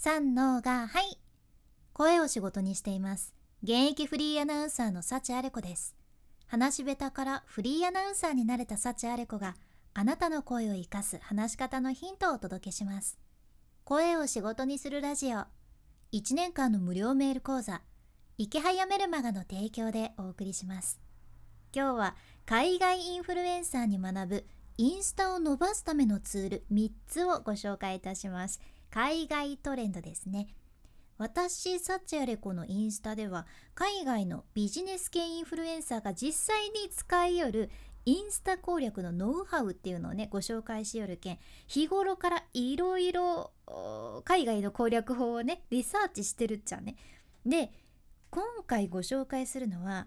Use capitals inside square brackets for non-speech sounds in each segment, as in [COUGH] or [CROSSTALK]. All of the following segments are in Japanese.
三のがはい。声を仕事にしています。現役フリーアナウンサーの幸あれ子です。話し下手からフリーアナウンサーになれた幸あれ子があなたの声を生かす話し方のヒントをお届けします。声を仕事にするラジオ。1年間の無料メール講座。池早メルマガの提供でお送りします。今日は海外インフルエンサーに学ぶインスタを伸ばすためのツール3つをご紹介いたします。海外トレンドですね。私サチアレコのインスタでは海外のビジネス系インフルエンサーが実際に使いよるインスタ攻略のノウハウっていうのをねご紹介しよるけん日頃からいろいろ海外の攻略法をねリサーチしてるっちゃね。で今回ご紹介するのは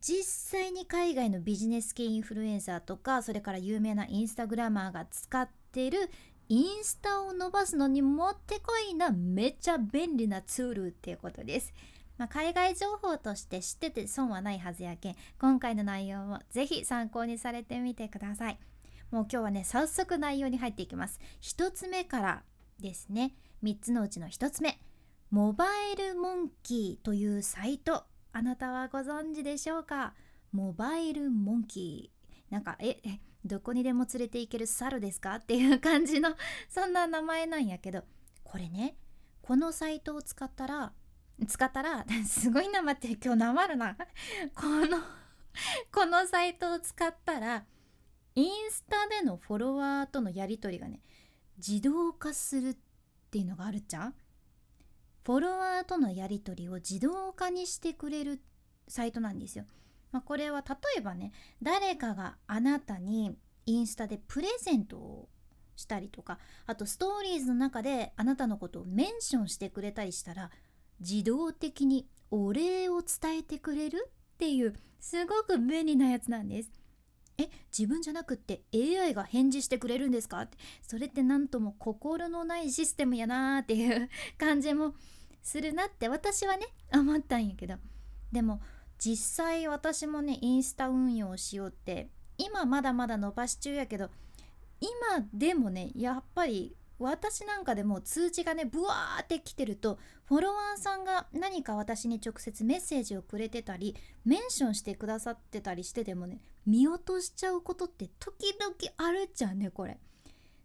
実際に海外のビジネス系インフルエンサーとかそれから有名なインスタグラマーが使ってるインスタを伸ばすのにもってこいなめっちゃ便利なツールっていうことです。まあ、海外情報として知ってて損はないはずやけん今回の内容もぜひ参考にされてみてください。もう今日はね早速内容に入っていきます。1つ目からですね3つのうちの1つ目モバイルモンキーというサイトあなたはご存知でしょうか？モバイルモンキーなんかええどこにでも連れて行ける猿ですか？っていう感じの [LAUGHS] そんな名前なんやけどこれねこのサイトを使ったら使ったら [LAUGHS] すごいな待って今日なまるな。[LAUGHS] このこのサイトを使ったらインスタでのフォロワーとのやり取りがね自動化するっていうのがあるじゃんフォロワーとのやり取りを自動化にしてくれるサイトなんですよ。まあ、これは例えばね誰かがあなたにインスタでプレゼントをしたりとかあとストーリーズの中であなたのことをメンションしてくれたりしたら自動的にお礼を伝えてくれるっていうすごく便利なやつなんです。え自分じゃなくって AI が返事してくれるんですか？って。それって何とも心のないシステムやなーっていう感じもするなって私はね思ったんやけど。でも実際私もねインスタ運用しようって今まだまだ伸ばし中やけど今でもねやっぱり私なんかでも通知がねブワーって来てるとフォロワーさんが何か私に直接メッセージをくれてたりメンションしてくださってたりしてでもね見落としちゃうことって時々あるじゃんねこれ。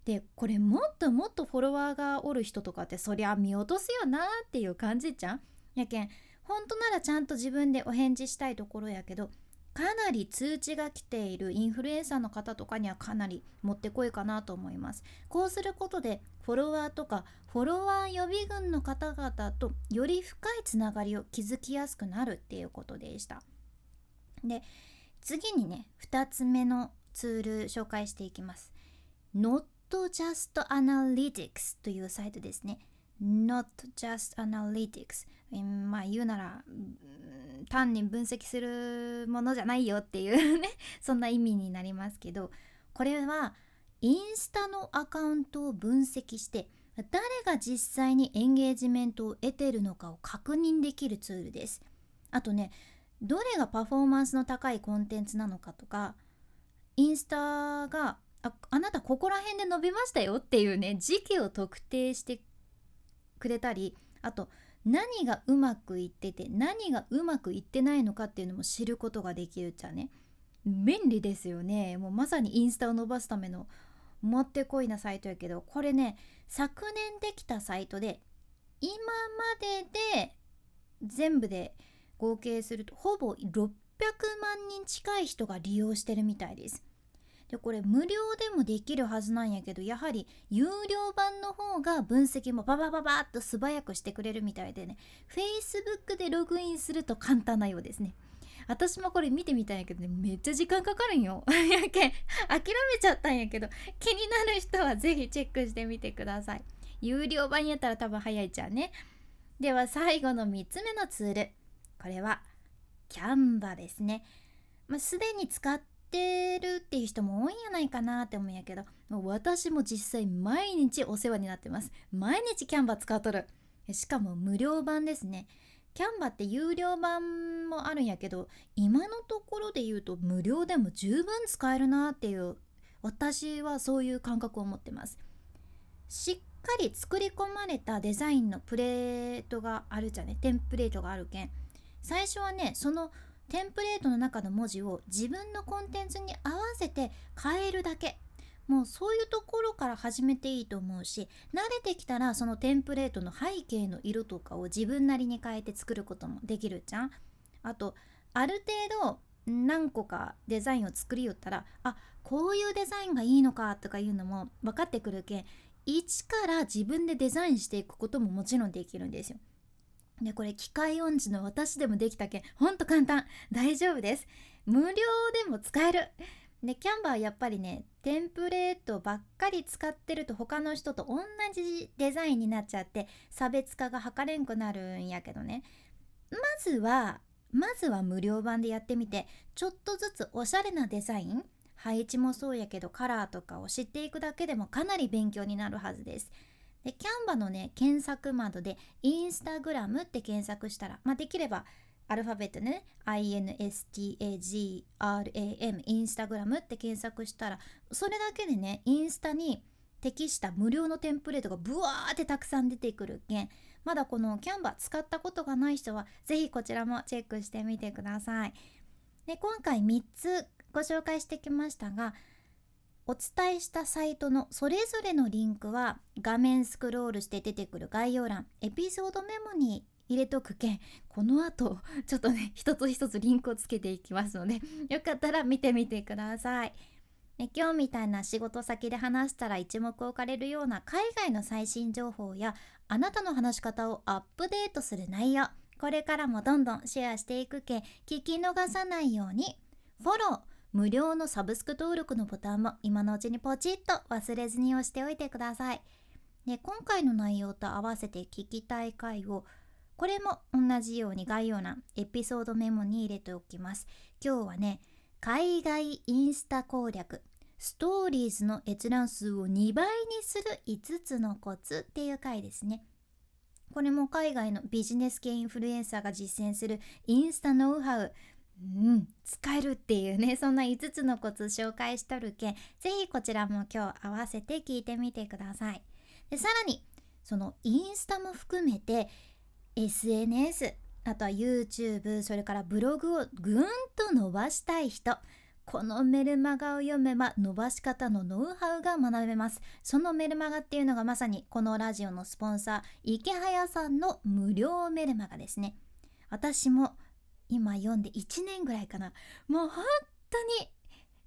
でこれもっともっとフォロワーがおる人とかってそりゃ見落とすよなっていう感じじゃんやけん本当ならちゃんと自分でお返事したいところやけどかなり通知が来ているインフルエンサーの方とかにはかなりもってこいかなと思います。こうすることでフォロワーとかフォロワー予備軍の方々とより深いつながりを築きやすくなるっていうことでした。で次にね2つ目のツール紹介していきます。Not Just Analytics というサイトですね。Not Just Analytics. まあ言うなら単に分析するものじゃないよっていうね [LAUGHS] そんな意味になりますけどこれはインスタのアカウントを分析して誰が実際にエンゲージメントを得てるのかを確認できるツールです。あとねどれがパフォーマンスの高いコンテンツなのかとかインスタがああなたここら辺で伸びましたよっていうね時期を特定してくれたりあと何がうまくいってて何がうまくいってないのかっていうのも知ることができるっちゃね。便利ですよね。もうまさにインスタを伸ばすためのもってこいなサイトやけどこれね昨年できたサイトで今までで全部で合計するとほぼ600万人近い人が利用してるみたいです。でこれ無料でもできるはずなんやけどやはり有料版の方が分析もババババッと素早くしてくれるみたいでね Facebook でログインすると簡単なようですね。私もこれ見てみたんやけどねめっちゃ時間かかるんよ。[LAUGHS] やけん諦めちゃったんやけど気になる人は是非チェックしてみてください。有料版やったら多分早いじゃんね。では最後の3つ目のツール。これはキャンバですね。まあ、すでに使ってるっていう人も多いんやないかなって思うんやけどもう私も実際毎日お世話になってます。毎日キャンバー使っとる。しかも無料版ですね。キャンバーって有料版もあるんやけど今のところで言うと無料でも十分使えるなっていう私はそういう感覚を持ってます。しっかり作り込まれたデザインのプレートがあるじゃねテンプレートがあるけん。最初はねそのテンプレートの中の文字を自分のコンテンツに合わせて変えるだけもうそういうところから始めていいと思うし慣れてきたらそのテンプレートの背景の色とかを自分なりに変えて作ることもできるじゃんあとある程度何個かデザインを作りよったらあこういうデザインがいいのかとかいうのも分かってくるけん一から自分でデザインしていくことももちろんできるんですよ。でこれ機械音痴の私でもできたけんほんと簡単。大丈夫です。無料でも使える。でキャンバーやっぱりねテンプレートばっかり使ってると他の人と同じデザインになっちゃって差別化が図れんくなるんやけどね。まずはまずは無料版でやってみてちょっとずつおしゃれなデザイン配置もそうやけどカラーとかを知っていくだけでもかなり勉強になるはずです。でキャンバのね検索窓でインスタグラムって検索したら、まあ、できればアルファベットね INSTAGRAM インスタグラムって検索したらそれだけでねインスタに適した無料のテンプレートがブワーってたくさん出てくるけんまだこのキャンバ使ったことがない人は是非こちらもチェックしてみてください。で今回3つご紹介してきましたがお伝えしたサイトのそれぞれのリンクは画面スクロールして出てくる概要欄エピソードメモに入れとくけんこの後ちょっとね [LAUGHS] 一つ一つリンクをつけていきますので [LAUGHS] よかったら見てみてください。今日みたいな仕事先で話したら一目置かれるような海外の最新情報やあなたの話し方をアップデートする内容これからもどんどんシェアしていくけ聞き逃さないようにフォロー無料のサブスク登録のボタンも今のうちにポチッと忘れずに押しておいてください。で今回の内容と合わせて聞きたい回をこれも同じように概要欄エピソードメモに入れておきます。今日はね海外インスタ攻略ストーリーズの閲覧数を2倍にする5つのコツっていう回ですね。これも海外のビジネス系インフルエンサーが実践するインスタノウハウうん、使えるっていうね [LAUGHS] そんな5つのコツ紹介しとるけん是非こちらも今日合わせて聞いてみてください。でさらにそのインスタも含めて SNS あとは YouTube それからブログをぐんと伸ばしたい人このメルマガを読めば伸ばし方のノウハウが学べます。そのメルマガっていうのがまさにこのラジオのスポンサー池早さんの無料メルマガですね。私も今読んで1年ぐらいかな。もう本当に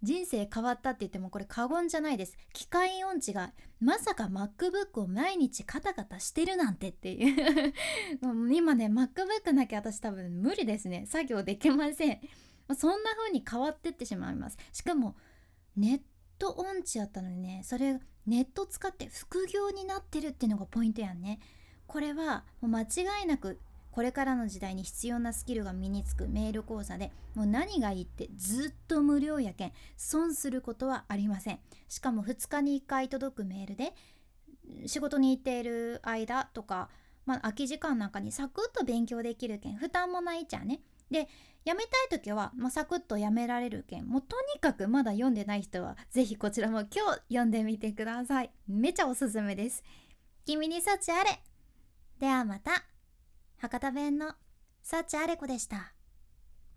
人生変わったって言ってもこれ過言じゃないです。機械音痴がまさか MacBook を毎日カタカタしてるなんてっていう。[LAUGHS] 今ね MacBook なきゃ私多分無理ですね。作業できません。そんな風に変わってってしまいます。しかもネット音痴やったのにねそれネット使って副業になってるっていうのがポイントやんね。これはもう間違いなくこれからの時代に必要なスキルが身につくメール講座でもう何がいいってずっと無料やけん損することはありません。しかも2日に1回届くメールで仕事に行っている間とか、まあ、空き時間なんかにサクッと勉強できるけん負担もないじゃんね。でやめたい時は、まあ、サクッとやめられるけんもうとにかくまだ読んでない人は是非こちらも今日読んでみてください。めちゃおすすめです。君に幸あれ。ではまた。博多弁のサッチアレコでした。